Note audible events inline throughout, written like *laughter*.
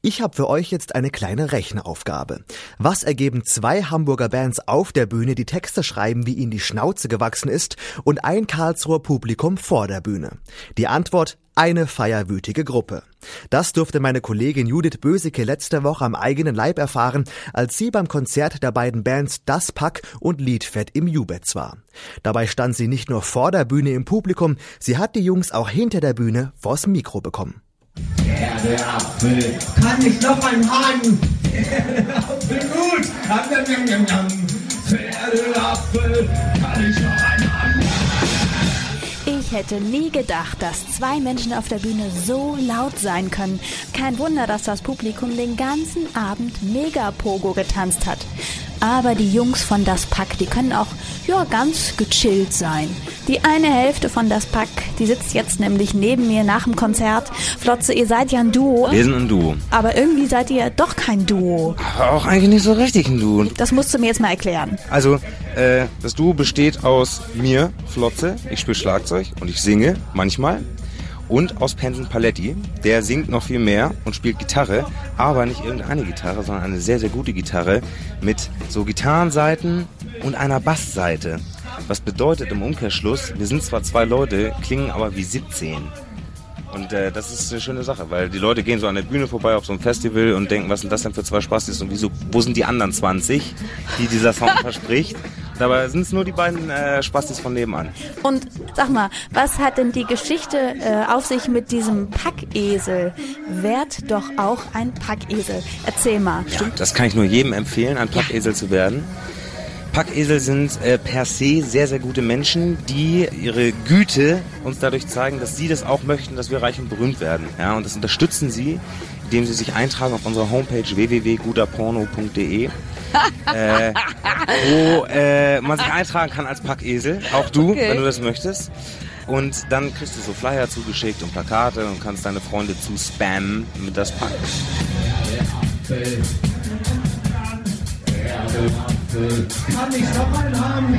Ich habe für euch jetzt eine kleine Rechenaufgabe. Was ergeben zwei Hamburger Bands auf der Bühne, die Texte schreiben, wie ihnen die Schnauze gewachsen ist, und ein Karlsruher Publikum vor der Bühne? Die Antwort eine feierwütige Gruppe. Das durfte meine Kollegin Judith Böseke letzte Woche am eigenen Leib erfahren, als sie beim Konzert der beiden Bands Das Pack und Liedfett im Jubetz war. Dabei stand sie nicht nur vor der Bühne im Publikum, sie hat die Jungs auch hinter der Bühne vors Mikro bekommen. Apfel, kann ich noch einen haben? *laughs* Apfel gut, Pferdeapfel, kann ich noch einen haben? Ich hätte nie gedacht, dass zwei Menschen auf der Bühne so laut sein können. Kein Wunder, dass das Publikum den ganzen Abend Mega-Pogo getanzt hat. Aber die Jungs von Das Pack, die können auch ja, ganz gechillt sein. Die eine Hälfte von Das Pack, die sitzt jetzt nämlich neben mir nach dem Konzert. Flotze, ihr seid ja ein Duo. Wir sind ein Duo. Aber irgendwie seid ihr doch kein Duo. Aber auch eigentlich nicht so richtig ein Duo. Das musst du mir jetzt mal erklären. Also, äh, das Duo besteht aus mir, Flotze, ich spiele Schlagzeug und ich singe manchmal und aus Penson Paletti. Der singt noch viel mehr und spielt Gitarre, aber nicht irgendeine Gitarre, sondern eine sehr, sehr gute Gitarre mit so Gitarrenseiten und einer Bassseite. Was bedeutet im Umkehrschluss, wir sind zwar zwei Leute, klingen aber wie 17. Und äh, das ist eine schöne Sache, weil die Leute gehen so an der Bühne vorbei auf so einem Festival und denken, was sind das denn für zwei Spastis und wieso, wo sind die anderen 20, die dieser Sound *laughs* verspricht? Dabei sind es nur die beiden äh, Spastis von nebenan. Und sag mal, was hat denn die Geschichte äh, auf sich mit diesem Packesel? Werd doch auch ein Packesel. Erzähl mal. Ja, das kann ich nur jedem empfehlen, ein Packesel ja. zu werden. Packesel sind äh, per se sehr, sehr gute Menschen, die ihre Güte uns dadurch zeigen, dass sie das auch möchten, dass wir reich und berühmt werden. Ja, und das unterstützen sie, indem sie sich eintragen auf unserer Homepage www.guterporno.de, *laughs* äh, wo äh, man sich eintragen kann als Packesel, auch du, okay. wenn du das möchtest. Und dann kriegst du so Flyer zugeschickt und Plakate und kannst deine Freunde zu spammen mit das Pack. Kann ich noch einen haben?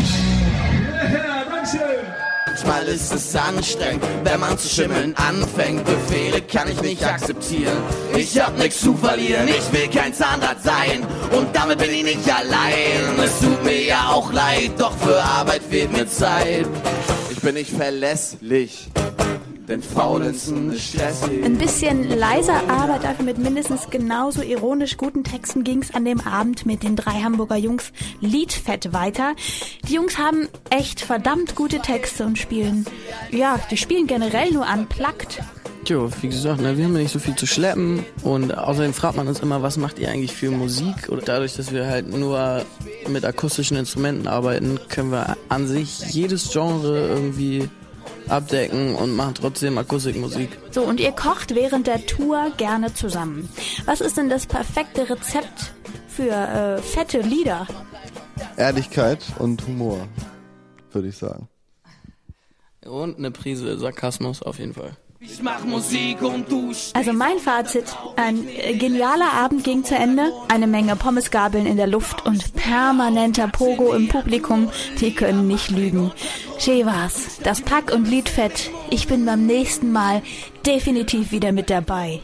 Ja, Dankeschön. Manchmal ist es anstrengend, wenn man zu schimmeln anfängt. Befehle kann ich nicht akzeptieren. Ich hab nichts zu verlieren, ich will kein Zahnrad sein. Und damit bin ich nicht allein. Es tut mir ja auch leid, doch für Arbeit fehlt mir Zeit. Ich bin nicht verlässlich. Denn Faulenzen ist stressig. Ein bisschen leiser, aber dafür mit mindestens genauso ironisch guten Texten ging es an dem Abend mit den drei Hamburger Jungs Liedfett weiter. Die Jungs haben echt verdammt gute Texte und spielen, ja, die spielen generell nur unplugged. Jo, wie gesagt, ne, wir haben ja nicht so viel zu schleppen und außerdem fragt man uns immer, was macht ihr eigentlich für Musik? Und dadurch, dass wir halt nur mit akustischen Instrumenten arbeiten, können wir an sich jedes Genre irgendwie abdecken und machen trotzdem Akustikmusik. So, und ihr kocht während der Tour gerne zusammen. Was ist denn das perfekte Rezept für äh, fette Lieder? Ehrlichkeit und Humor, würde ich sagen. Und eine Prise Sarkasmus auf jeden Fall. Ich mach Musik und du Also mein Fazit, ein genialer Abend ging zu Ende, eine Menge Pommesgabeln in der Luft und permanenter Pogo im Publikum, die können nicht lügen. Schee war's, das Pack und Liedfett, ich bin beim nächsten Mal definitiv wieder mit dabei.